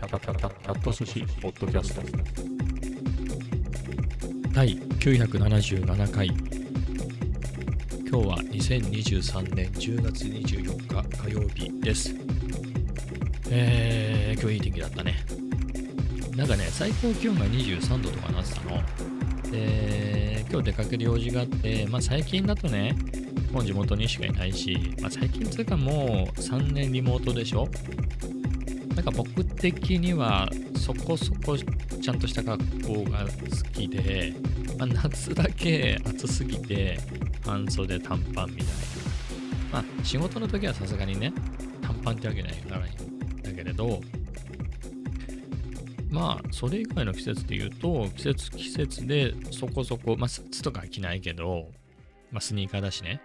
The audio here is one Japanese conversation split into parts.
キャキャキャキャキャット寿司ポッドキャスト第977回今日は2023年10月24日火曜日ですえー、今日いい天気だったねなんかね最高気温が23度とかなってたので今日出かける用事があってまあ最近だとねもう地元にしかいないし、まあ、最近つうかもう3年リモートでしょなんか僕的にはそこそこちゃんとした格好が好きで、まあ、夏だけ暑すぎて半袖短パンみたいな。まあ仕事の時はさすがにね、短パンってわけないからいんだけれど、まあそれ以外の季節で言うと、季節季節でそこそこ、まあスーツとか着ないけど、まあスニーカーだしね、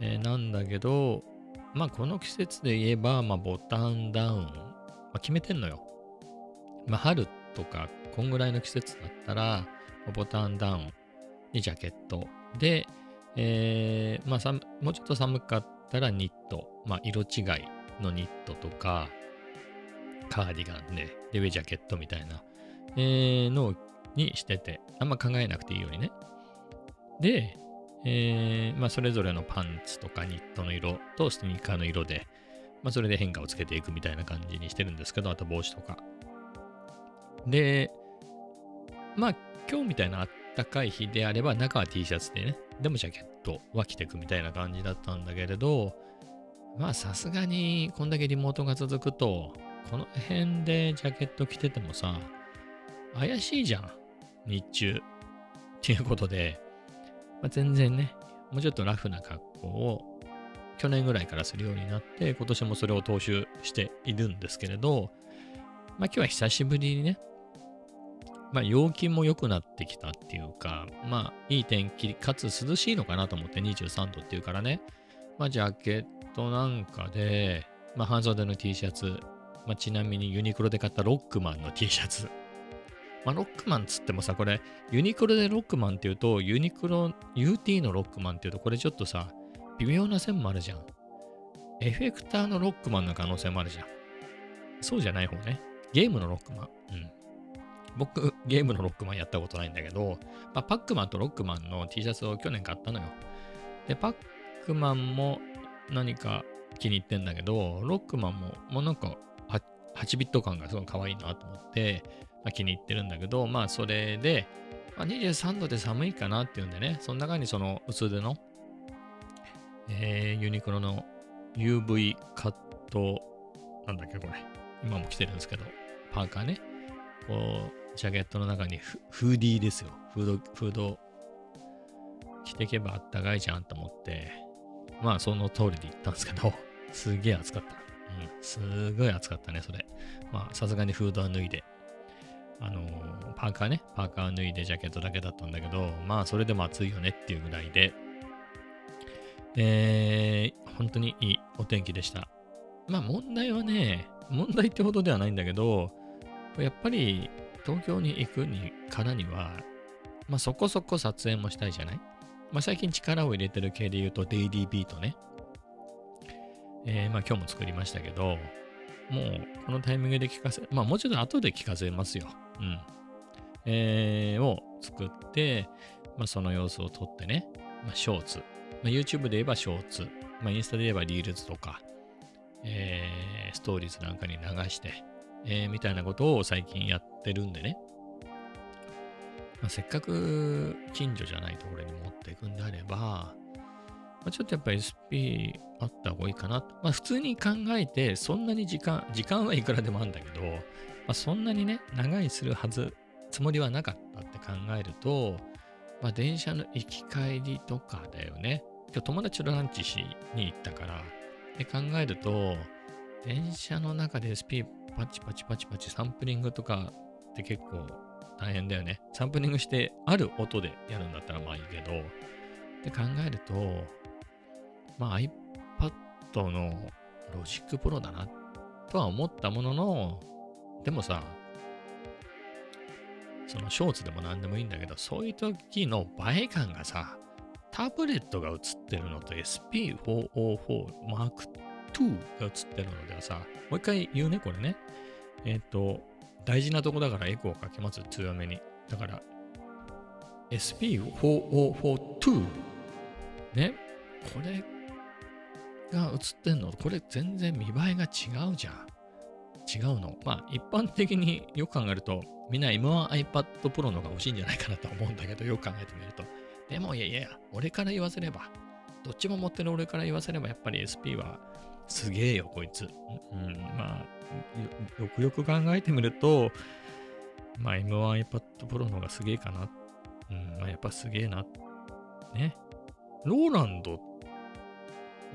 えー、なんだけど、まあこの季節で言えば、まあボタンダウン、あ、決めてんのよ。まあ春とか、こんぐらいの季節だったら、ボタンダウンにジャケットで、えー、まあもうちょっと寒かったらニット、まあ色違いのニットとか、カーディガンで、で、上ジャケットみたいな、えー、のにしてて、あんま考えなくていいようにね。で、えー、まあそれぞれのパンツとかニットの色とスニーカーの色で、まあそれで変化をつけていくみたいな感じにしてるんですけど、あと帽子とか。で、まあ今日みたいなあったかい日であれば中は T シャツでね、でもジャケットは着ていくみたいな感じだったんだけれど、まあさすがにこんだけリモートが続くと、この辺でジャケット着ててもさ、怪しいじゃん、日中。っていうことで、まあ、全然ね、もうちょっとラフな格好を去年ぐらいからするようになって、今年もそれを踏襲しているんですけれど、まあ今日は久しぶりにね、まあ陽気も良くなってきたっていうか、まあいい天気かつ涼しいのかなと思って23度っていうからね、まあジャケットなんかで、まあ半袖の T シャツ、まあちなみにユニクロで買ったロックマンの T シャツ。まあロックマンつってもさ、これユニクロでロックマンっていうと、ユニクロ UT のロックマンっていうと、これちょっとさ、微妙な線もあるじゃん。エフェクターのロックマンの可能性もあるじゃん。そうじゃない方ね。ゲームのロックマン。うん。僕、ゲームのロックマンやったことないんだけど、まあ、パックマンとロックマンの T シャツを去年買ったのよ。で、パックマンも何か気に入ってんだけど、ロックマンも、もうなんか8ビット感がすごい可愛いなと思って、まあ、気に入ってるんだけど、まあそれで、まあ、23度で寒いかなっていうんでね、その中にその薄手の、えー、ユニクロの UV カット、なんだっけこれ。今も着てるんですけど、パーカーね。こう、ジャケットの中にフーディーですよ。フード、フード着ていけばあったかいじゃんと思って、まあその通りで言ったんですけど、すげえ暑かった。うん、すごい暑かったね、それ。まあさすがにフードは脱いで。あのー、パーカーね、パーカー脱いでジャケットだけだったんだけど、まあそれでも暑いよねっていうぐらいで、えー、本当にいいお天気でした。まあ問題はね、問題ってほどではないんだけど、やっぱり東京に行くにからには、まあそこそこ撮影もしたいじゃない？まあ最近力を入れてる系で言うとデイリービートね。えー、まあ今日も作りましたけど、もうこのタイミングで聞かせ、まあもうちょっと後で聞かせますよ。うん。えー、を作って、まあその様子を撮ってね、まあショーツ。まあ YouTube で言えばショーツ。まあインスタで言えばリールズとか、えー、ストーリーズなんかに流して、えー、みたいなことを最近やってるんでね。まあ、せっかく近所じゃないところに持っていくんであれば、まあ、ちょっとやっぱ SP あった方がいいかな。まあ、普通に考えて、そんなに時間、時間はいくらでもあるんだけど、まあ、そんなにね、長いするはず、つもりはなかったって考えると、まあ、電車の行き帰りとかだよね。今日友達とランチしに行ったから、で考えると、電車の中で SP パチパチパチパチサンプリングとかって結構大変だよね。サンプリングしてある音でやるんだったらまあいいけど、って考えると、まあ iPad の Logic Pro だなとは思ったものの、でもさ、そのショーツでも何でもいいんだけど、そういう時の映え感がさ、タブレットが映ってるのと SP404 Mark II が映ってるのではさ、もう一回言うね、これね。えっ、ー、と、大事なとこだからエコーをかけます、強めに。だから、SP4042。ね。これが映ってんのこれ全然見栄えが違うじゃん。違うの。まあ、一般的によく考えると、みんな M1iPad Pro のが欲しいんじゃないかなと思うんだけど、よく考えてみると。でも、いやいや、俺から言わせれば、どっちも持ってる俺から言わせれば、やっぱり SP はすげえよ、こいつ。うん、まあよ、くよく考えてみると、まあ、M1iPad Pro のがすげえかな。うん、まあ、やっぱすげえな。ね。ローランド、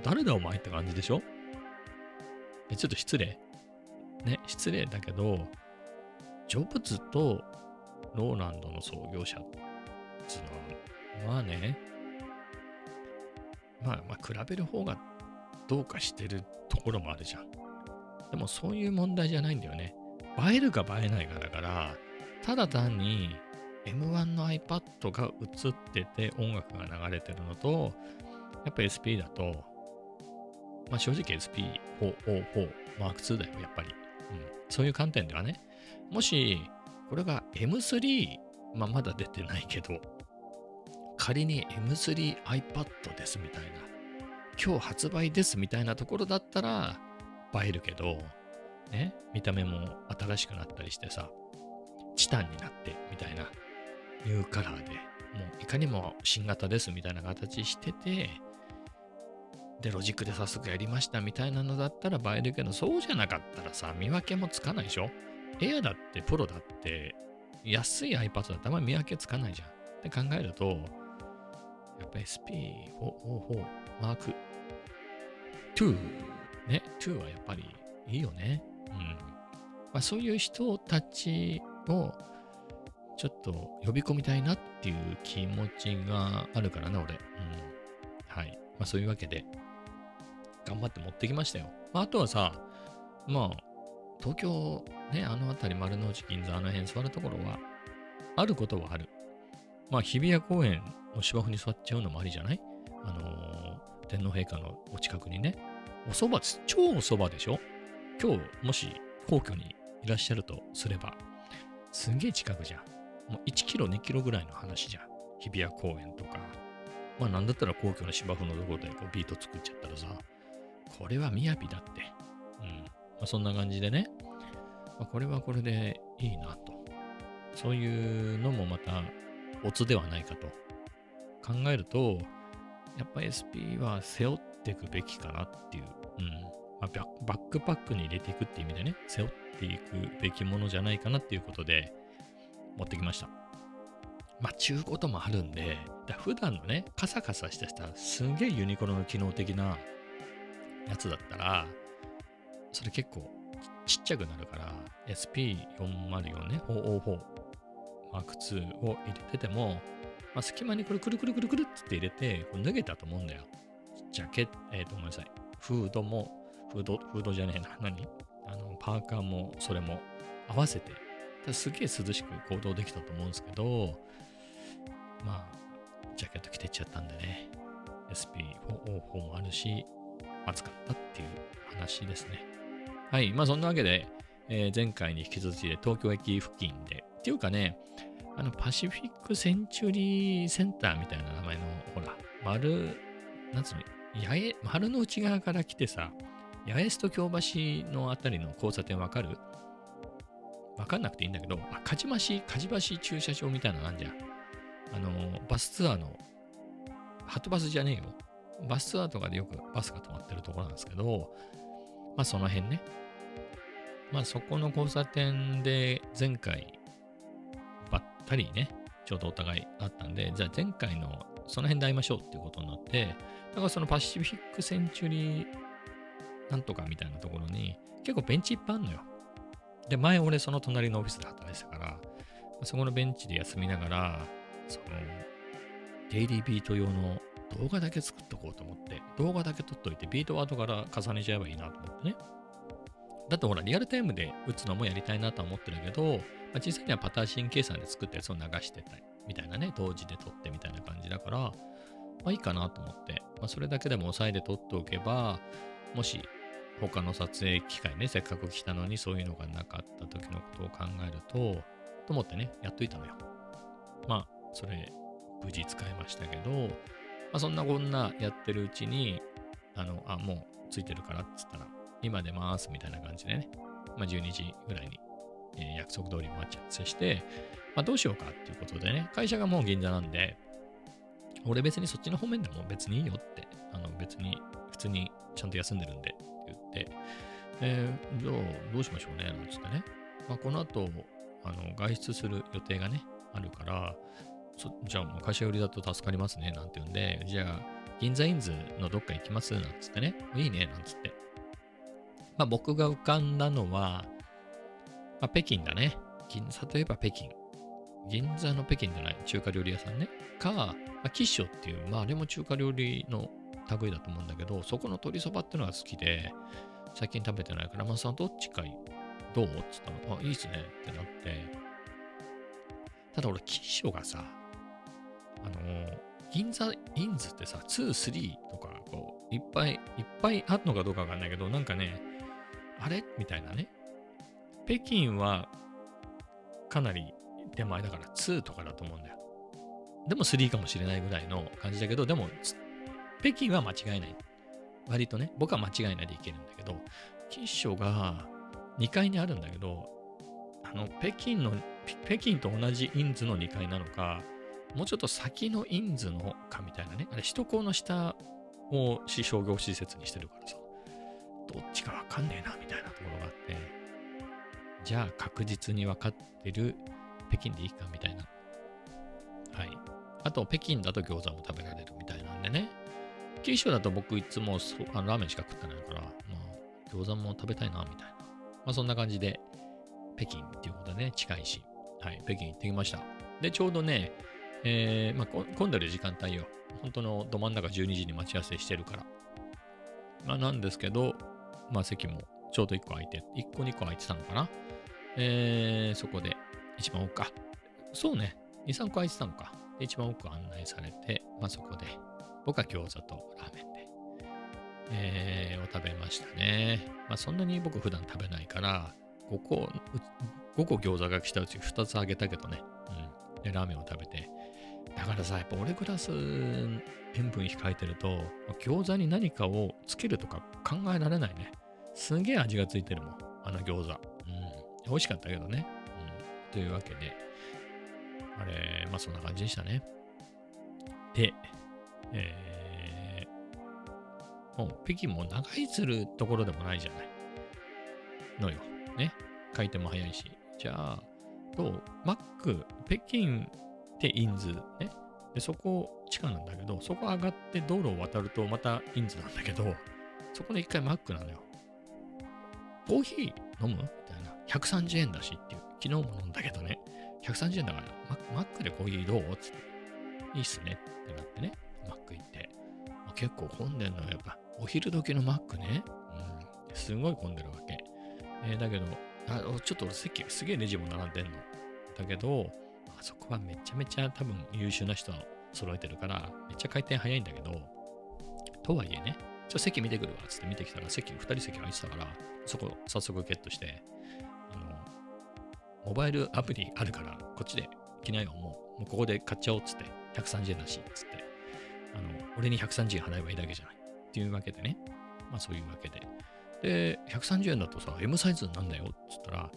誰だお前って感じでしょ？ちょっと失礼。ね、失礼だけど、ジョブズとローランドの創業者つうのは、ね、まあまあ比べる方がどうかしてるところもあるじゃん。でもそういう問題じゃないんだよね。映えるか映えないかだから、ただ単に M1 の iPad が映ってて音楽が流れてるのと、やっぱ SP だと、まあ正直 SP404 M2 だよ、やっぱり。うん、そういう観点ではね、もし、これが M3、まあ、まだ出てないけど、仮に M3iPad ですみたいな、今日発売ですみたいなところだったら映えるけど、ね、見た目も新しくなったりしてさ、チタンになってみたいな、ニューカラーで、もういかにも新型ですみたいな形してて、で、ロジックで早速やりましたみたいなのだったら映えるけど、そうじゃなかったらさ、見分けもつかないでしょ？エアだってプロだって安い iPad だったらあんまり見分けつかないじゃん。って考えると、やっぱ SP44 マーク2ね、2はやっぱりいいよね。うん。まあそういう人たちをちょっと呼び込みたいなっていう気持ちがあるからな、俺。うん。はい。まあそういうわけで、頑張って持ってきましたよ。まあ、あとはさ、まあ、東京、ね、あの辺り丸の内銀座あの辺座るところは、あることはある。まあ、日比谷公園の芝生に座っちゃうのもありじゃない？あのー、天皇陛下のお近くにね。お蕎麦超お蕎麦でしょ？今日、もし皇居にいらっしゃるとすれば、すんげえ近くじゃん。もう1キロ、2キロぐらいの話じゃん。日比谷公園とか。まあなんだったら皇居の芝生のところでこうビート作っちゃったらさ、これは雅だって。うん。まあ、そんな感じでね、まあ、これはこれでいいなと。そういうのもまた、オツではないかと考えると、やっぱ SP は背負っていくべきかなっていう。うん。まあ、バックパックに入れていくっていう意味でね、背負っていくべきものじゃないかなっていうことで、持ってきました。まあ、ちゅうこともあるんで、だ普段のね、カサカサしたしたすんげえユニクロの機能的なやつだったら、それ結構ちっちゃくなるから、SP404 ね、404 M2 を入れてても、まあ、隙間にこれくるくるくるくるって入れて、これ脱げたと思うんだよ。ジャケット、えっ、ー、と、ごめんなさい。フードも、フード、フードじゃねえな。何？あの、パーカーも、それも合わせて、すげえ涼しく行動できたと思うんですけど、まあ、ジャケット着てっちゃったんでね。SP404 もあるし、暑かったっていう話ですね。はい。まあそんなわけで、えー、前回に引き続きで東京駅付近で、っていうかね、あのパシフィックセンチュリーセンターみたいな名前の、ほら、丸、なんつうの、八重、丸の内側から来てさ、八重洲と京橋のあたりの交差点わかる？わかんなくていいんだけど、あ、かじまし、かじばし駐車場みたいなのあんじゃん。あの、バスツアーの、ハトバスじゃねえよ。バスツアーとかでよくバスが止まってるところなんですけど、まあその辺ね。まあそこの交差点で前回ばったりね、ちょうどお互いあったんで、じゃあ前回のその辺で会いましょうっていうことになって、だからそのパシフィックセンチュリーなんとかみたいなところに結構ベンチいっぱいあるのよ。で、前俺その隣のオフィスで働いてたから、そこのベンチで休みながら、その、デイリービート用の動画だけ作っとこうと思って、動画だけ撮っといて、ビートは後から重ねちゃえばいいなと思ってね。だってほら、リアルタイムで打つのもやりたいなとは思ってるけど、まあ、実際にはパターシン計算で作ったやつを流してたり、みたいなね、同時で撮ってみたいな感じだから、まあいいかなと思って、まあ、それだけでも押さえで撮っておけば、もし他の撮影機会ね、せっかく来たのにそういうのがなかった時のことを考えると、と思ってね、やっといたのよ。まあ、それ、無事使いましたけど、まあ、そんなこんなやってるうちに、あの、あ、もうついてるからっつったら、今出ますみたいな感じでね、まあ、12時ぐらいに、えー約束通り待ち合わせして、まあ、どうしようかっていうことでね、会社がもう銀座なんで、俺別にそっちの方面でも別にいいよって、あの別に普通にちゃんと休んでるんでって言って、えーじゃあどうしましょうねなんつってね。まあ、この後、あの外出する予定がね、あるから、じゃあもう会社寄りだと助かりますねなんて言うんで、じゃあ銀座インズのどっか行きます？なんつってね、いいねなんつって。まあ僕が浮かんだのは、まあ、北京だね。銀座といえば北京。銀座の北京じゃない、中華料理屋さんね。か、まあ、キッショっていう、まああれも中華料理の類だと思うんだけど、そこの鶏そばってのが好きで、最近食べてないから、まあさんどっちかいどう？っつったら、あ、いいっすねってなって。ただ俺、キッショがさ、あのー銀座インズってさ、2、3とか、こう、いっぱいいっぱいあるのかどうかわかんないけど、なんかね、あれ？みたいなね。北京はかなり手前だから2とかだと思うんだよ。でも3かもしれないぐらいの感じだけど、でも、北京は間違いない。割とね、僕は間違いないでいけるんだけど、キッショが2階にあるんだけど、あの、北京の、北京と同じインズの2階なのか、もうちょっと先のインズのかみたいなね。あれ、首都高の下を市商業施設にしてるからさ、どっちかわかんねえな、みたいなところがあって、じゃあ確実に分かってる北京でいいか、みたいな。はい。あと、北京だと餃子も食べられるみたいなんでね。九州だと僕いつもそあラーメンしか食ってないから、まあ、餃子も食べたいな、みたいな。まあ、そんな感じで、北京っていうことでね、近いし、はい、北京行ってきました。で、ちょうどね、えーまあ、混んでる時間帯よ。本当のど真ん中12時に待ち合わせしてるから。まあ、なんですけど、まあ、席もちょうど1個空いて、1個2個空いてたのかな。えー、そこで一番奥か。そうね、2、3個空いてたのか。で一番奥案内されて、まあ、そこで、僕は餃子とラーメンで、えーを食べましたね。まあ、そんなに僕普段食べないから、5個、5個餃子が来たうち2つあげたけどね。うん。で、ラーメンを食べて。だからさ、やっぱ俺クラス塩分控えてると、餃子に何かをつけるとか考えられないね。すげえ味がついてるもん。あの餃子。うん。美味しかったけどね。うん。というわけで、あれ、まあそんな感じでしたね。で、えー、もう北京も長居するところでもないじゃない。のよ。ね。回転も早いし。じゃあ、どう？マック、北京ってインズね。で、そこ地下なんだけど、そこ上がって道路を渡るとまたインズなんだけど、そこで一回マックなのよ。コーヒー飲む？みたいな。130円だしっていう。昨日も飲んだけどね。130円だから、ママックでコーヒーどう？つって。いいっすねってなってね。マック行って。あ結構混んでんのよ。やっぱ、お昼時のマックね。うん。すごい混んでるわけ。えーだけど、あちょっと俺席、すげえレジも並んでんの。だけど、あそこはめちゃめちゃ多分優秀な人揃えてるから、めっちゃ回転早いんだけど、とはいえね、ちょ席見てくるわっつって見てきたら、席、2人席空いてたから、そこ早速ゲットして、あの、モバイルアプリあるから、こっちで来なよ、もう、もうここで買っちゃおうっつって、130円だし、っつって、あの、俺に130円払えばいいだけじゃない。っていうわけでね、まあそういうわけで。で、130円だとさ、M サイズなんだよっつったら、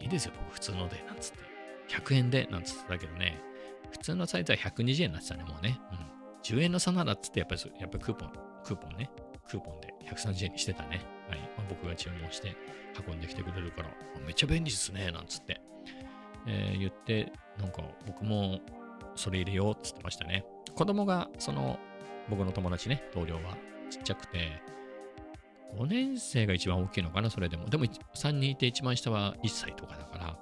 いいですよ、僕普通ので、なんつって。100円で、なんつってたけどね、普通のサイズは120円になってたね、もうね。うん。10円の差ならっつって、やっぱり、やっぱりクーポン、クーポンね。クーポンで130円にしてたね。はい。まあ、僕が注文して運んできてくれるから、めっちゃ便利ですね、なんつって。えー言って、なんか僕もそれ入れようっつってましたね。子供が、その、僕の友達ね、同僚はちっちゃくて、5年生が一番大きいのかな、それでも。でも3人いて一番下は1歳とかだから、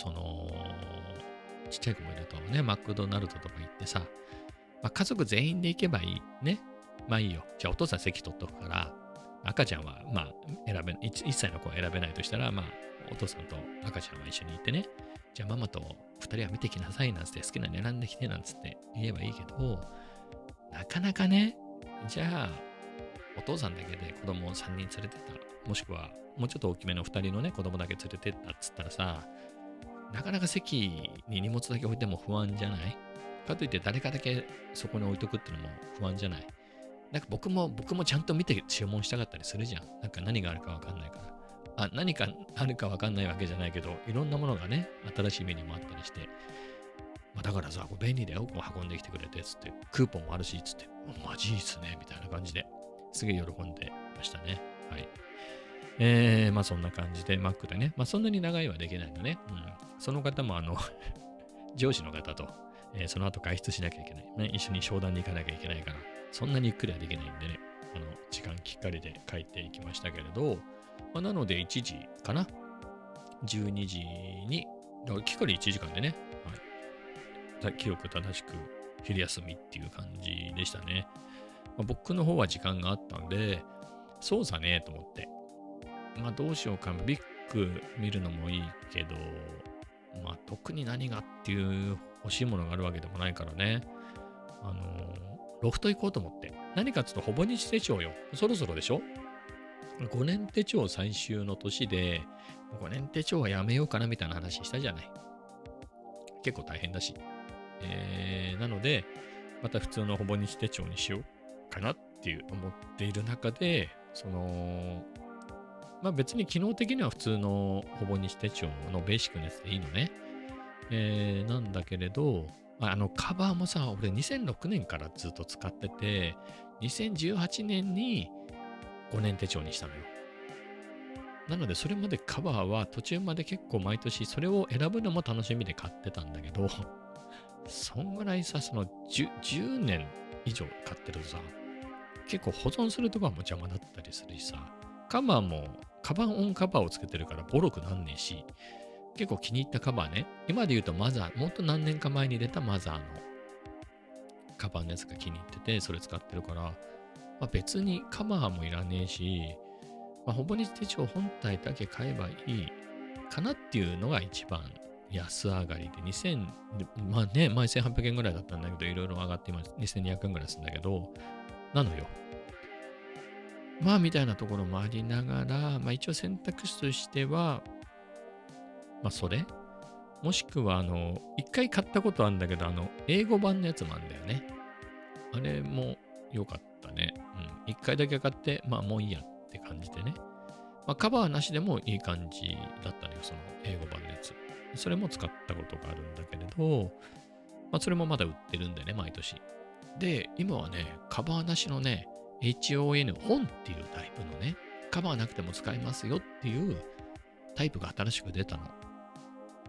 その、ちっちゃい子もいるとね、マクドナルドとか行ってさ、まあ、家族全員で行けばいいね。まあいいよ。じゃあお父さん席取っとくから、赤ちゃんはまあ選べ、1, 1歳の子は選べないとしたら、まあお父さんと赤ちゃんは一緒に行ってね。じゃあママと2人は見てきなさいなんつって好きなの選んできてなんつって言えばいいけど、なかなかね、じゃあお父さんだけで子供を3人連れてった、もしくはもうちょっと大きめの2人のね、子供だけ連れてったっつったらさ、なかなか席に荷物だけ置いても不安じゃない？かといって誰かだけそこに置いとくっていうのも不安じゃない？なんか僕も、僕もちゃんと見て注文したかったりするじゃん。なんか何があるかわかんないから。あ、何かあるかわかんないわけじゃないけど、いろんなものがね、新しいメニューもあったりして、まあ、だからさ、これ便利だよ、こう運んできてくれて、つって、クーポンもあるし、つって、マジいいっすね、みたいな感じで、すげえ喜んでましたね。はい。えー、まあそんな感じで、Mac でね、まあそんなに長いはできないのね。うん。その方も、あの、上司の方と、えーその後外出しなきゃいけない、ね。一緒に商談に行かなきゃいけないから、そんなにゆっくりはできないんでね、あの、時間きっかりで帰っていきましたけれど、まあ、なので1時かな ?12 時に、だからきっかり1時間でね、はい。記憶正しく昼休みっていう感じでしたね。まあ、僕の方は時間があったんで、そうさねと思って。まあどうしようか、ビッグ見るのもいいけど、まあ特に何がっていう欲しいものがあるわけでもないからね。あのロフト行こうと思って。何かっつうと、ほぼ日手帳よ。そろそろでしょ ?5 年手帳最終の年で、5年手帳はやめようかなみたいな話したじゃない。結構大変だし。えー、なので、また普通のほぼ日手帳にしようかなっていう思っている中で、その、まあ別に機能的には普通のほぼ日手帳のベーシックなやつでいいのね。えー、なんだけれど、あのカバーもさ、俺2006年からずっと使ってて、2018年に5年手帳にしたのよ。なので、それまでカバーは途中まで結構毎年それを選ぶのも楽しみで買ってたんだけど、そんぐらいさ、その 10, 10年以上買ってるとさ、結構保存するとこはも邪魔だったりするしさ、カバーも、カバンオンカバーをつけてるからボロくなんねえし、結構気に入ったカバーね、今で言うとマザー、もっと何年か前に出たマザーのカバーのやつが気に入ってて、それ使ってるから、まあ、別にカバーもいらねえし、まあ、ほぼ日手帳本体だけ買えばいいかなっていうのが一番安上がりで、2000、まあね、前1800円ぐらいだったんだけど、いろいろ上がって今2200円ぐらいするんだけど、なのよ。まあ、みたいなところもありながら、まあ一応選択肢としては、まあそれ？もしくは、あの、一回買ったことあるんだけど、あの、英語版のやつもあるんだよね。あれも良かったね。うん。一回だけ買って、まあもういいやって感じでね。まあカバーなしでもいい感じだったのよ、その英語版のやつ。それも使ったことがあるんだけれど、まあそれもまだ売ってるんでね、毎年。で、今はね、カバーなしのね、HON 本っていうタイプのね、カバーなくても使えますよっていうタイプが新しく出たの。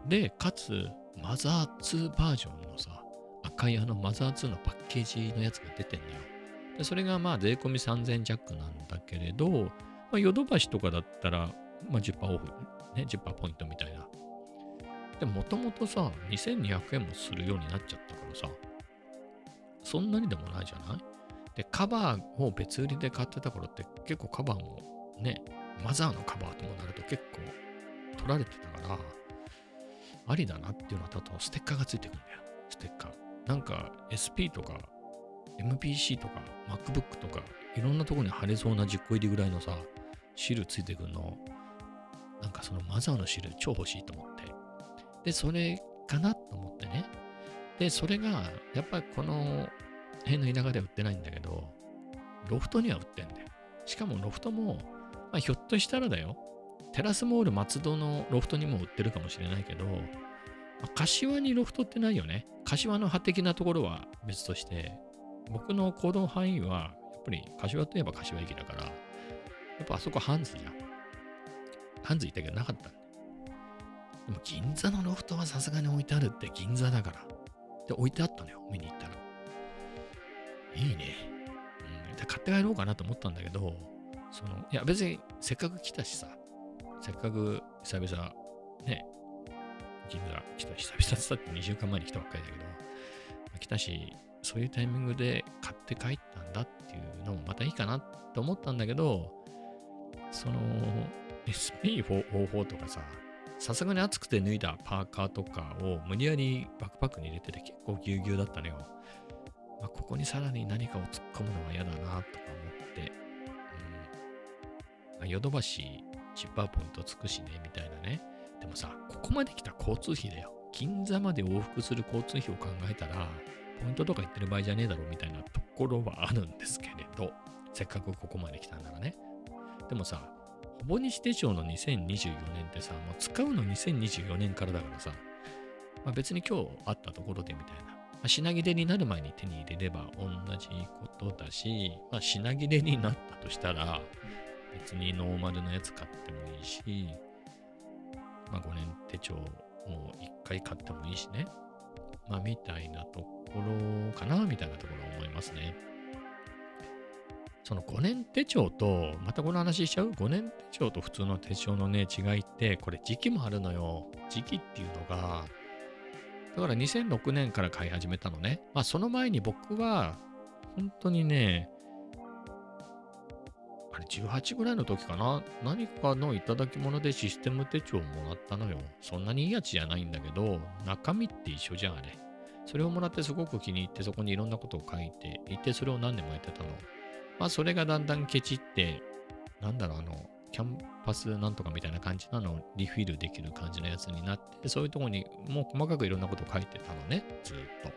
で、かつ、マザー2バージョンのさ、赤いあのマザー2のパッケージのやつが出てんのよ。で、それがまあ税込み3000弱なんだけれど、まあ、ヨドバシとかだったら、まあ、10%オフ、ね、10%ポイントみたいな。でも、もともとさ、2200円もするようになっちゃったからさ、そんなにでもないじゃない？で、カバーを別売りで買ってた頃って結構カバーもね、マザーのカバーともなると結構取られてたから、ありだなっていうのと、あとステッカーがついてくんだよ。ステッカー。なんか SP とか MPC とか MacBook とかいろんなとこに貼れそうな10個入りぐらいのさ、シールついてくるの、なんかそのマザーのシール超欲しいと思って。で、それかなと思ってね。で、それが、やっぱりこの辺の田舎では売ってないんだけど、ロフトには売ってんだよ。しかもロフトも、まあ、ひょっとしたらだよ、テラスモール松戸のロフトにも売ってるかもしれないけど、まあ柏にロフトってないよね。柏の派的なところは別として、僕の行動範囲は、やっぱり柏といえば柏駅だから、やっぱあそこハンズじゃん。ハンズ行ったけどなかった。でも銀座のロフトはさすがに置いてあるって銀座だから。で、置いてあったのよ、見に行ったら。いいね。うん、買って帰ろうかなと思ったんだけど、その、いや別にせっかく来たしさ、せっかく久々、ね、銀座来た、久々って言ったって2週間前に来たばっかりだけど、来たし、そういうタイミングで買って帰ったんだっていうのもまたいいかなと思ったんだけど、その SP44 とかさ、さすがに暑くて脱いだパーカーとかを無理やりバックパックに入れてて結構ぎゅうぎゅうだったのよ。まあ、ここにさらに何かを突っ込むのは嫌だなとか思って、うんヨドバシ、チッパーポイントつくしね、みたいなね。でもさ、ここまで来た交通費だよ。銀座まで往復する交通費を考えたら、ポイントとか言ってる場合じゃねえだろ、みたいなところはあるんですけれど、せっかくここまで来たんならね。でもさ、ほぼ日手帳の2024年ってさ、もう使うの2024年からだからさ、まあ、別に今日あったところでみたいな。まあ、品切れになる前に手に入れれば同じことだし、まあ、品切れになったとしたら、別にノーマルのやつ買ってもいいし、まあ、5年手帳も1回買ってもいいしね。まあ、みたいなところかな、みたいなところ思いますね。その5年手帳と、またこの話しちゃう ?5 年手帳と普通の手帳のね、違いって、これ時期もあるのよ。時期っていうのが、だから2006年から買い始めたのね。まあその前に僕は、本当にね、あれ18ぐらいの時かな何かの頂き物でシステム手帳をもらったのよ。そんなにいいやつじゃないんだけど、中身って一緒じゃん、あれ。それをもらってすごく気に入って、そこにいろんなことを書いていて、それを何年もやってたの。まあそれがだんだんケチって、なんだろう、あの、キャンパスなんとかみたいな感じなのをリフィルできる感じのやつになって、そういうとこにもう細かくいろんなこと書いてたのね、ずっと。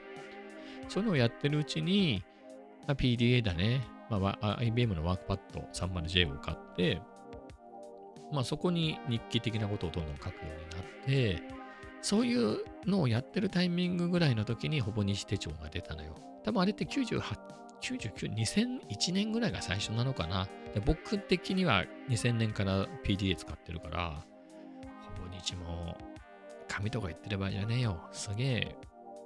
そういうのをやってるうちに、まあ、PDA だね、まあ、IBM のワークパッド 30J を買って、まあそこに日記的なことをどんどん書くようになって、そういうのをやってるタイミングぐらいの時にほぼ日手帳が出たのよ。多分あれって98 99、2001年ぐらいが最初なのかな。で僕的には2000年から PDA 使ってるから、ほぼ日も紙とか言ってる場合じゃねえよ。すげえ、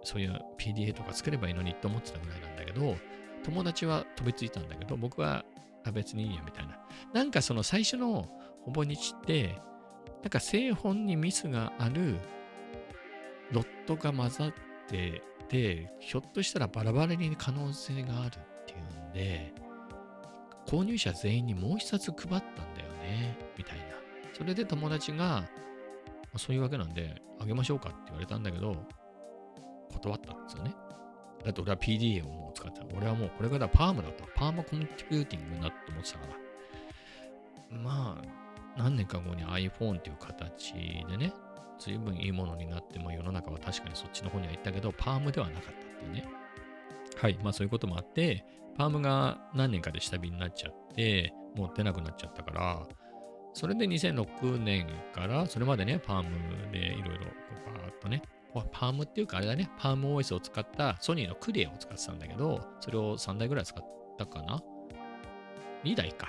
そういう PDA とか作ればいいのにって思ってたぐらいなんだけど、友達は飛びついたんだけど、僕は別にいいやみたいな。なんかその最初のほぼ日って、なんか製本にミスがあるロットが混ざってて、ひょっとしたらバラバラに可能性があるで、購入者全員にもう一冊配ったんだよね、みたいな。それで友達が、ま、そういうわけなんで、あげましょうかって言われたんだけど、断ったんですよね。だって俺は PDA をもう使ってた。俺はもうこれからパームだと。パーマコンピューティングだと思ってたから。まあ、何年か後に iPhone っていう形でね、随分いいものになって、まあ、世の中は確かにそっちの方には行ったけど、パームではなかったっていうね。はい、まあそういうこともあって、パームが何年かで下火になっちゃって、もう出なくなっちゃったから、それで2006年から、それまでね、パームでいろいろバーっとね、パームっていうかあれだね、パーム OS を使ったソニーのクリエを使ってたんだけど、それを3台ぐらい使ったかな ?2 台か。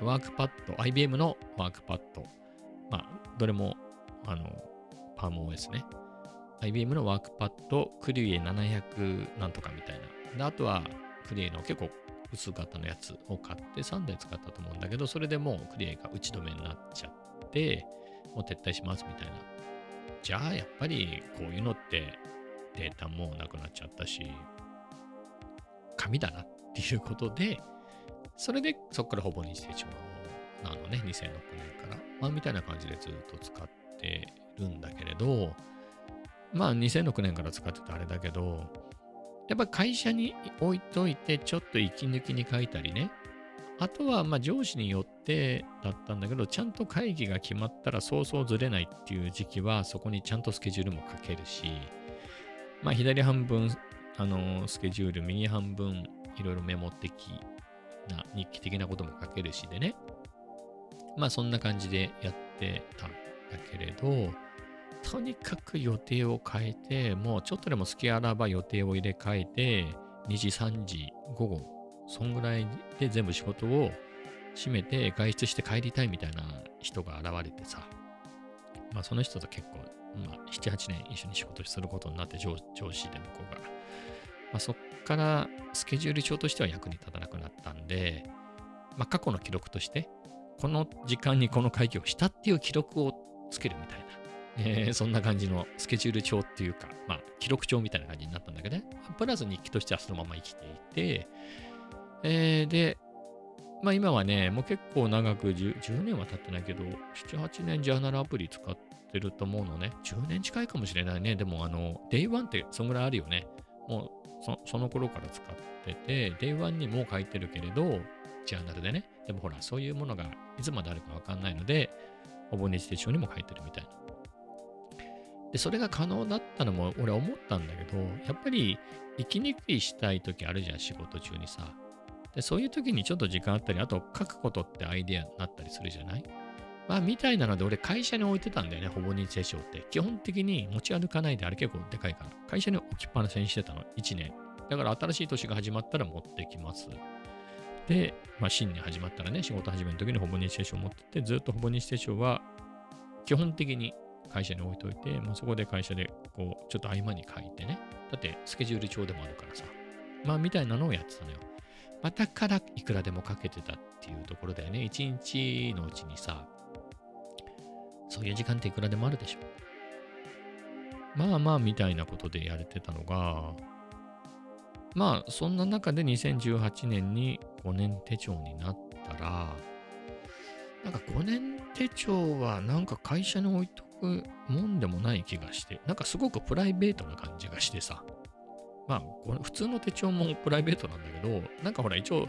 うん。ワークパッド、IBM のワークパッド。まあ、どれもあの、パーム OS ね。IBM のワークパッド、クリエ700なんとかみたいな。で、あとは、クリエの結構薄型のやつを買って3台使ったと思うんだけど、それでもうクリエが打ち止めになっちゃって、もう撤退しますみたいな。じゃあ、やっぱりこういうのってデータもなくなっちゃったし、紙だなっていうことで、それでそこからほぼ日手帳なのね、2006年から。まあ、みたいな感じでずっと使っててるんだけれど、まあ2006年から使ってたあれだけど、やっぱ会社に置いといてちょっと息抜きに書いたりね。あとはまあ上司によってだったんだけど、ちゃんと会議が決まったらそうそうずれないっていう時期はそこにちゃんとスケジュールも書けるし、まあ左半分、あのスケジュール、右半分いろいろメモ的な日記的なことも書けるしでね。まあそんな感じでやってたんだけれど、とにかく予定を変えて、もうちょっとでも隙あらば予定を入れ替えて、2時、3時、午後、そんぐらいで全部仕事を閉めて外出して帰りたいみたいな人が現れてさ、まあその人と結構、まあ7、8年一緒に仕事することになって上上司で向こうが。まあそっからスケジュール帳としては役に立たなくなったんで、まあ過去の記録として、この時間にこの会議をしたっていう記録をつけるみたいな、えー、そんな感じのスケジュール帳っていうか、まあ、記録帳みたいな感じになったんだけどね。プラス日記としてはそのまま生きていて、えー、で、まあ今はね、もう結構長く 10, 10年は経ってないけど、7、8年ジャーナルアプリ使ってると思うのね。10年近いかもしれないね。でもあの、Day1 ってそんぐらいあるよね。もうそその頃から使ってて、Day1 にも書いてるけれど、ジャーナルでね。でもほら、そういうものがいつまであるかわかんないので、ほぼ日手帳にも書いてるみたいな。で、それが可能だったのも俺思ったんだけど、やっぱり息抜きしたい時あるじゃん、仕事中にさ。で、そういう時にちょっと時間あったり、あと書くことってアイデアになったりするじゃない？まあ、みたいなので俺会社に置いてたんだよね、ほぼ日手帳って。基本的に持ち歩かないで、あれ結構でかいから。会社に置きっぱなしにしてたの、1年。だから新しい年が始まったら持ってきます。で、まあ、新年始まったらね、仕事始める時にほぼ日手帳持ってって、ずっとほぼ日手帳は基本的に会社に置いといて、まあ、そこで会社でこう、ちょっと合間に書いてね。だってスケジュール帳でもあるからさ。まあ、みたいなのをやってたのよ。まあ、だからいくらでもかけてたっていうところだよね。一日のうちにさ、そういう時間っていくらでもあるでしょ。まあまあみたいなことでやれてたのが、まあそんな中で2018年に5年手帳になったら、なんか5年手帳はなんか会社に置いとくもんでもない気がして、なんかすごくプライベートな感じがしてさ。まあこれ普通の手帳もプライベートなんだけど、なんかほら一応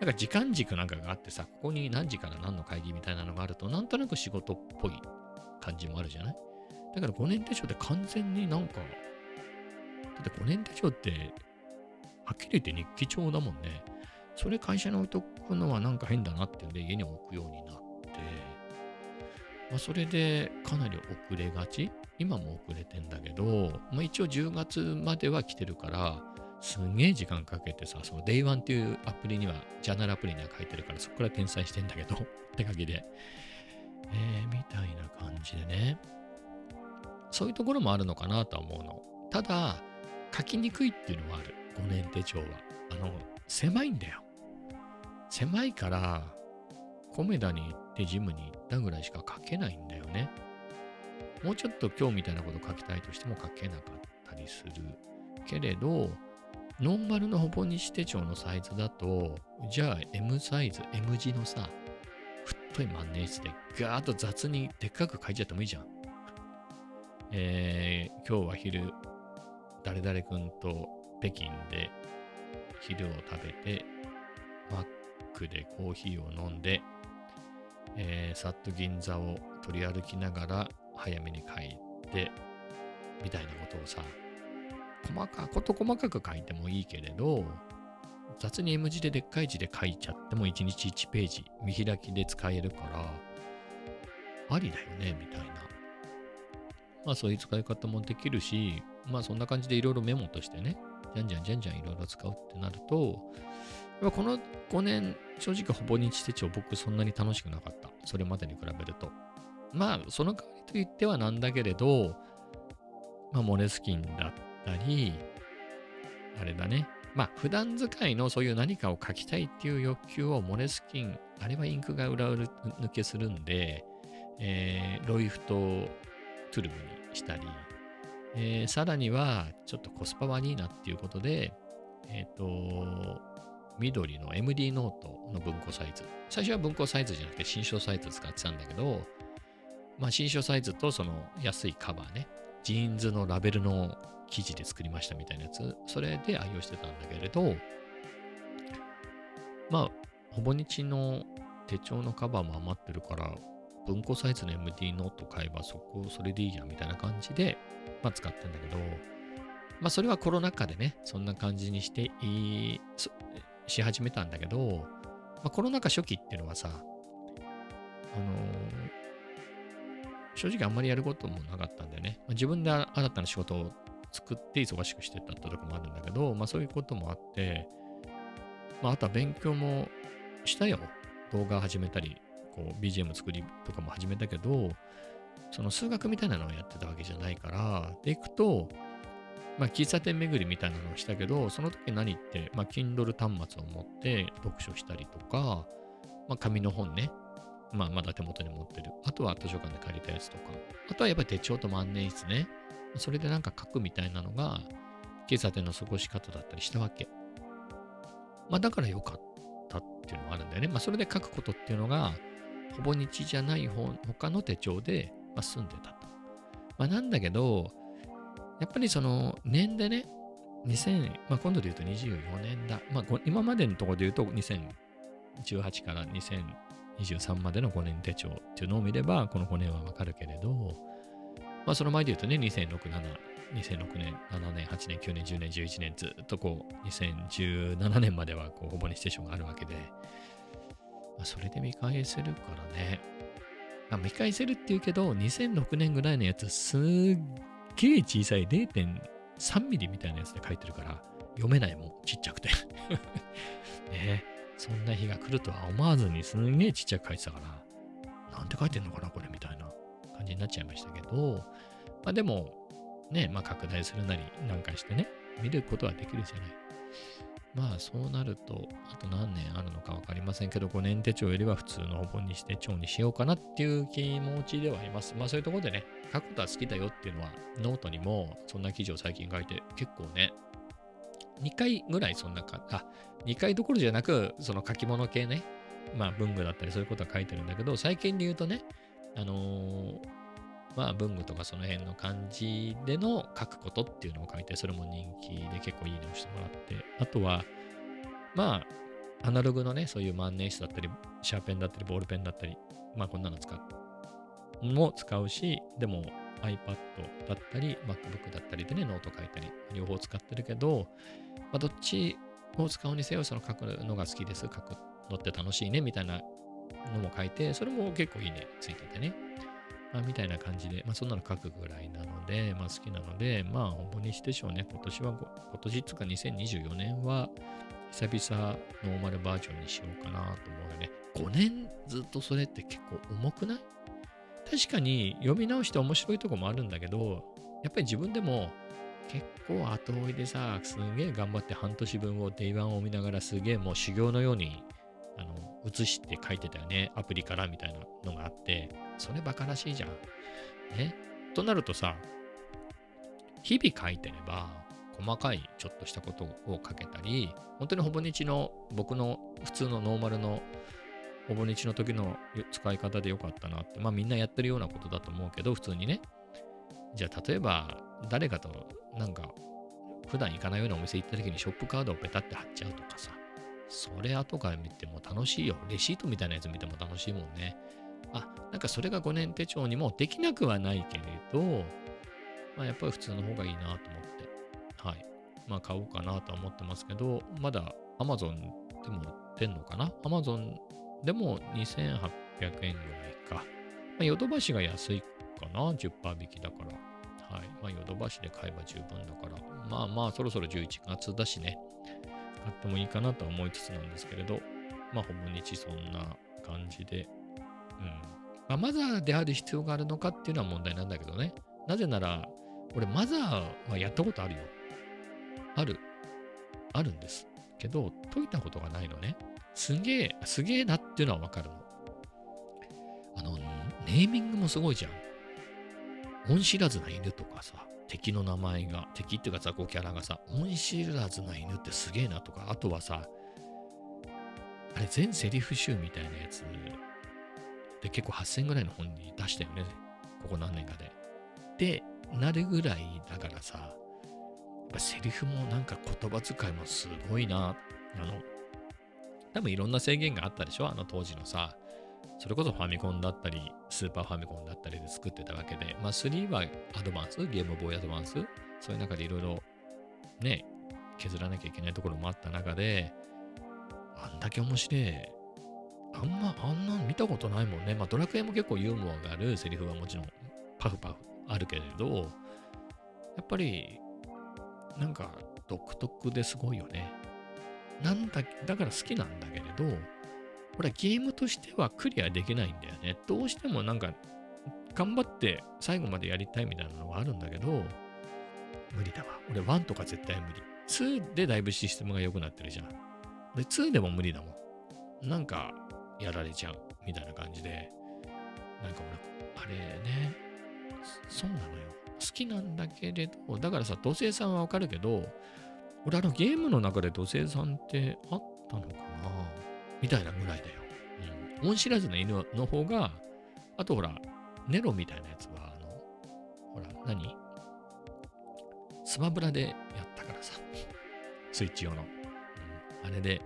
なんか時間軸なんかがあってさ、ここに何時から何の会議みたいなのがあると、なんとなく仕事っぽい感じもあるじゃない？だから5年手帳って完全になんか、だって5年手帳って、はっきり言って日記帳だもんね。それ会社に置いとくのはなんか変だなってんで家に置くようになって、まあ、それでかなり遅れがち？今も遅れてんだけど、まあ、一応10月までは来てるから、すんげえ時間かけてさ、その Day1 っていうアプリには、ジャーナルアプリには書いてるから、そこから転載してんだけど、手書きで。えー、みたいな感じでね。そういうところもあるのかなとは思うの。ただ、書きにくいっていうのはある。5年手帳は。あの、狭いんだよ。狭いから、コメダに行ってジムに行ったぐらいしか書けないんだよね。もうちょっと今日みたいなこと書きたいとしても書けなかったりする。けれど、ノーマルのほぼ日手帳のサイズだと、じゃあ M サイズ、M 字のさ、太い万年筆でガーッと雑にでっかく書いちゃってもいいじゃん。えー、今日は昼、誰々君と北京で昼を食べて、マックでコーヒーを飲んで、えー、さっと銀座を取り歩きながら早めに帰って、みたいなことをさ、細かこと細かく書いてもいいけれど、雑に M 字ででっかい字で書いちゃっても1日1ページ見開きで使えるから、ありだよね、みたいな。まあそういう使い方もできるし、まあそんな感じでいろいろメモとしてね、じゃんじゃんじゃんじゃんいろいろ使うってなると、この5年、正直ほぼ日手帳僕そんなに楽しくなかった。それまでに比べると。まあその代わりと言ってはなんだけれど、まあモレスキンだったり、あれだね。まあ普段使いのそういう何かを書きたいっていう欲求をモレスキン、あれはインクが裏抜けするんで、えーロイヒトトゥルムにしたり、えーさらにはちょっとコスパ悪いなっていうことで、えっ、と、緑の MD ノートの文庫サイズ。最初は文庫サイズじゃなくて新書サイズ使ってたんだけど、まあ新書サイズとその安いカバーね、ジーンズのラベルの生地で作りましたみたいなやつ、それで愛用してたんだけれど、まあ、ほぼ日の手帳のカバーも余ってるから、文庫サイズの MD ノート買えばそこ、それでいいやみたいな感じで、まあ使ってんだけど、まあそれはコロナ禍でね、そんな感じにしていい、そし始めたんだけど、まあコロナ禍初期っていうのはさ、あの正直あんまりやることもなかったんだよね。まあ自分で新たな仕事を作って忙しくしてたってとこもあるんだけど、まあそういうこともあって、まああとは勉強もしたよ。動画始めたり、こう BGM 作りとかも始めたけど、その数学みたいなのをやってたわけじゃないから、で行くと、まあ喫茶店巡りみたいなのをしたけど、その時何って、まあ Kindle 端末を持って読書したりとか、まあ紙の本ね、まあまだ手元に持ってる。あとは図書館で借りたやつとか。あとはやっぱり手帳と万年筆ね。それでなんか書くみたいなのが、喫茶店の過ごし方だったりしたわけ。まあだから良かったっていうのもあるんだよね。まあそれで書くことっていうのが、ほぼ日じゃない方他の手帳で、まあ、済んでたと。まあなんだけど、やっぱりその年でね、2000、まあ今度で言うと24年だ。まあ今までのところで言うと2000 2018から2023までの5年手帳っていうのを見れば、この5年はわかるけれど、まあその前で言うとね、2006、7、2006年、7年、8年、9年、10年、11年、ずっとこう、2017年まではこうほぼにステーションがあるわけで、まあ、それで見返せるからね。まあ、見返せるっていうけど、2006年ぐらいのやつ、すっげえ小さい0.3ミリみたいなやつで書いてるから、読めないもん、ちっちゃくて。ねそんな日が来るとは思わずにすんげえちっちゃく書いてたから、なんて書いてんのかな、これみたいな感じになっちゃいましたけど、まあでも、ね、まあ拡大するなりなんかしてね、見ることはできるじゃない。まあそうなると、あと何年あるのか分かりませんけど、5年手帳よりは普通のほぼ日手帳にしようかなっていう気持ちではあります。まあそういうところでね、書くことは好きだよっていうのは、ノートにもそんな記事を最近書いて、結構ね、2回ぐらいそんなか、あ、2回どころじゃなく、その書き物系ね、まあ文具だったりそういうことは書いてるんだけど、最近で言うとね、あのーまあ文具とかその辺の感じでの書くことっていうのを書いて、それも人気で結構いいねをしてもらって、あとは、まあ、アナログのね、そういう万年筆だったり、シャーペンだったり、ボールペンだったり、まあこんなの使う、も使うし、でも iPad だったり、MacBook だったりでね、ノート書いたり、両方使ってるけど、まあどっちを使うにせよ、その書くのが好きです、書くのって楽しいね、みたいなのも書いて、それも結構いいね、ついててね。まあ、みたいな感じで、まあ、そんなの書くぐらいなので、まあ、好きなので、まあ、本当にしてしょうね。今年は、今年つか2024年は、久々ノーマルバージョンにしようかなと思うよね。5年ずっとそれって結構重くない？確かに読み直して面白いとこもあるんだけど、やっぱり自分でも結構後追いでさ、すげえ頑張って半年分を Day1 を見ながらすげえもう修行のように写して書いてたよね。アプリからみたいなのがあって、それバカらしいじゃん。ね？となるとさ、日々書いてれば、細かいちょっとしたことを書けたり、本当にほぼ日の僕の普通のノーマルのほぼ日の時の使い方でよかったなって、まあみんなやってるようなことだと思うけど、普通にね。じゃあ例えば誰かとなんか普段行かないようなお店行った時にショップカードをペタって貼っちゃうとかさ、それ後から見ても楽しいよ。レシートみたいなやつ見ても楽しいもんね。あ、なんかそれが5年手帳にもできなくはないけれど、まあやっぱり普通の方がいいなと思って、はい。まあ買おうかなと思ってますけど、まだ Amazon でも売ってんのかな ?Amazon でも2800円ぐらいか。まあ、ヨドバシが安いかな ?10% 引きだから。はい。まあヨドバシで買えば十分だから。まあまあそろそろ11月だしね。買ってもいいかなとは思いつつなんですけれど、まあほぼ日そんな感じで、うん。まあ、マザーである必要があるのかっていうのは問題なんだけどね。なぜなら、俺マザーはやったことあるよ。ある。あるんです。けど、解いたことがないのね。すげえ、すげえなっていうのはわかるの。あの、ネーミングもすごいじゃん。恩知らずな犬とかさ、敵の名前が、敵っていうか雑魚キャラがさ、恩知らずな犬ってすげえなとか、あとはさ、あれ全セリフ集みたいなやつで結構8000ぐらいの本に出したよね。ここ何年かで。で、なるぐらいだからさ、やっぱセリフもなんか言葉遣いもすごいな。あの、多分いろんな制限があったでしょあの当時のさ。それこそファミコンだったり、スーパーファミコンだったりで作ってたわけで、まあ3はアドバンス、ゲームボーイアドバンス、そういう中でいろいろね、削らなきゃいけないところもあった中で、あんだけ面白い。あんま、あんな見たことないもんね。まあドラクエも結構ユーモアがあるセリフはもちろんパフパフあるけれど、やっぱり、なんか独特ですごいよね。なんだ、だから好きなんだけれど、これゲームとしてはクリアできないんだよね。どうしてもなんか、頑張って最後までやりたいみたいなのはあるんだけど、無理だわ。俺1とか絶対無理。2でだいぶシステムが良くなってるじゃん。で、2でも無理だもん。なんか、やられちゃうみたいな感じで、なんか俺、あれね、そうなのよ。好きなんだけれど、だからさ、土星さんはわかるけど、俺あのゲームの中で土星さんってあったのかな？みたいなぐらいだよ。うん。恩知らずの犬の方が、あとほら、ネロみたいなやつは、あの、ほら、何？スマブラでやったからさ。スイッチ用の。うん、あれで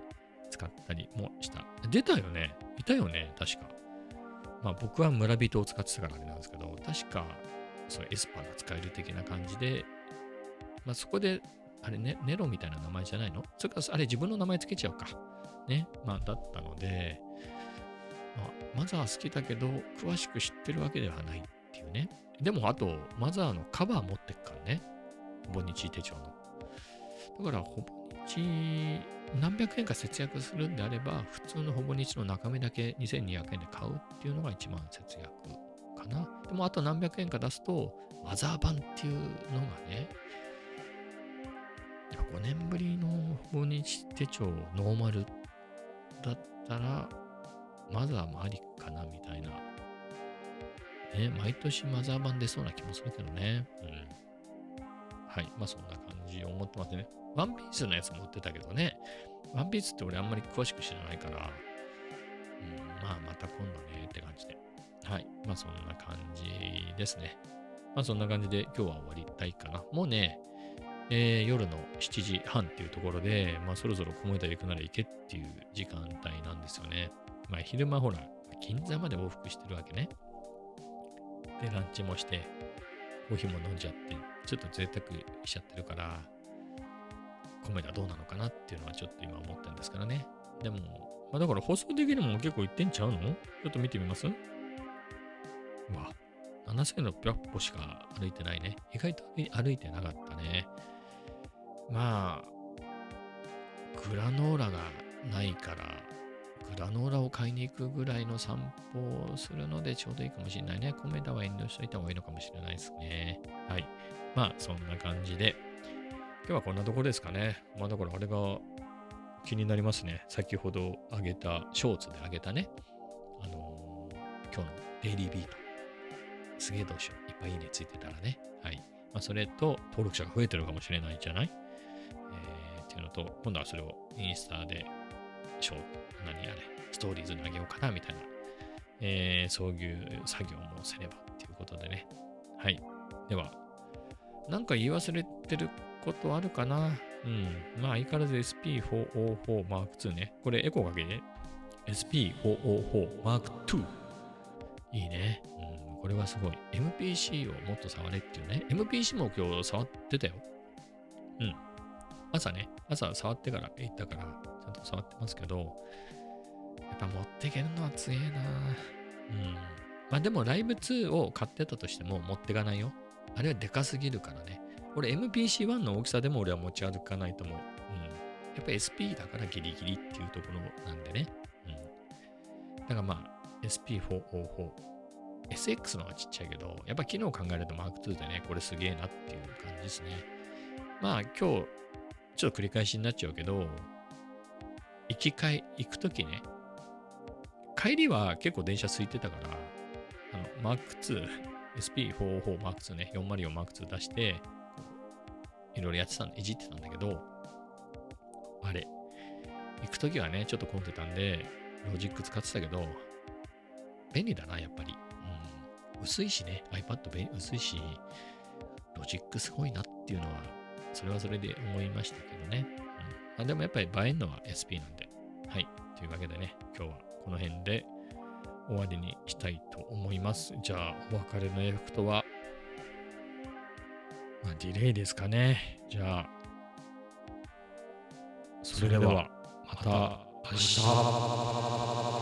使ったりもした。出たよね。いたよね。確か。まあ僕は村人を使ってたからあれなんですけど、確か、そう、エスパーが使える的な感じで、まあそこであれ、ね、ネロみたいな名前じゃないの？それから、あれ自分の名前つけちゃうか。ね。まあ、だったので、まあ、マザー好きだけど、詳しく知ってるわけではないっていうね。でも、あと、マザーのカバー持ってっからね。ほぼ日手帳の。だから、ほぼ日、何百円か節約するんであれば、普通のほぼ日の中身だけ2200円で買うっていうのが一番節約かな。でも、あと何百円か出すと、マザー版っていうのがね、5年ぶりの訪日手帳ノーマルだったら、マザーもありかなみたいな。ね、毎年マザー版出そうな気もするけどね。うん。はい。まあそんな感じ思ってますね。ワンピースのやつ持ってたけどね。ワンピースって俺あんまり詳しく知らないから、うん、まあまた今度ねって感じで。はい。まあそんな感じですね。まあそんな感じで今日は終わりたいかな。もうね、えー、夜の7時半っていうところで、まあ、そろそろ小森田行くなら行けっていう時間帯なんですよね。まあ、昼間ほら、銀座まで往復してるわけね。で、ランチもして、コーヒーも飲んじゃって、ちょっと贅沢しちゃってるから、小森田どうなのかなっていうのはちょっと今思ったんですからね。でも、まあ、だから放送できるのも結構いってんちゃうの？ちょっと見てみます？うわ、7600歩しか歩いてないね。意外と歩いてなかったね。まあ、グラノーラがないから、グラノーラを買いに行くぐらいの散歩をするのでちょうどいいかもしれないね。コメダは遠慮しといた方がいいのかもしれないですね。はい。まあ、そんな感じで、今日はこんなところですかね。まあ、だからあれが気になりますね。先ほどあげた、ショーツであげたね、あのー、今日のデイリービート。すげえどうしよう。いっぱいいいねついてたらね。はい。まあ、それと、登録者が増えてるかもしれないじゃない？えー、っていうのと、今度はそれをインスタで、ショー、何あれ、ストーリーズにあげようかな、みたいな、えー、そういう作業もすればっていうことでね。はい。では、なんか言い忘れてることあるかな？うん。まあ、相変わらず SP404M2 ね。これエコーかけて。SP404M2。いいね。これはすごい。MPC をもっと触れっていうね。MPC も今日触ってたよ。うん。朝ね、朝触ってから行ったから、ちゃんと触ってますけど、やっぱ持っていけるのは強えなうん。まあでもライブ2を買ってたとしても持ってかないよ。あれはでかすぎるからね。俺 MPC1 の大きさでも俺は持ち歩かないと思う。うん。やっぱ SP だからギリギリっていうところなんでね。うん。だからまあ SP444 SX の方がちっちゃいけど、やっぱ機能考えると Mark2 でね、これすげえなっていう感じですね。まあ今日、ちょっと繰り返しになっちゃうけど、行き帰、行くときね、帰りは結構電車空いてたから、あの、Mark2、SP44 Mark2 ね、404 Mark2 出して、いろいろやってたんいじってたんだけど、あれ、行くときはね、ちょっと混んでたんで、ロジック使ってたけど、便利だな、やっぱり。薄いしね、iPad 薄いし、ロジックすごいなっていうのは、それはそれで思いましたけどね。うん、あでもやっぱり映えるのは SP なんで。はい。というわけでね、今日はこの辺で終わりにしたいと思います。じゃあ、お別れの英服とは、まあ、ディレイですかね。じゃあ、それでは、また明日。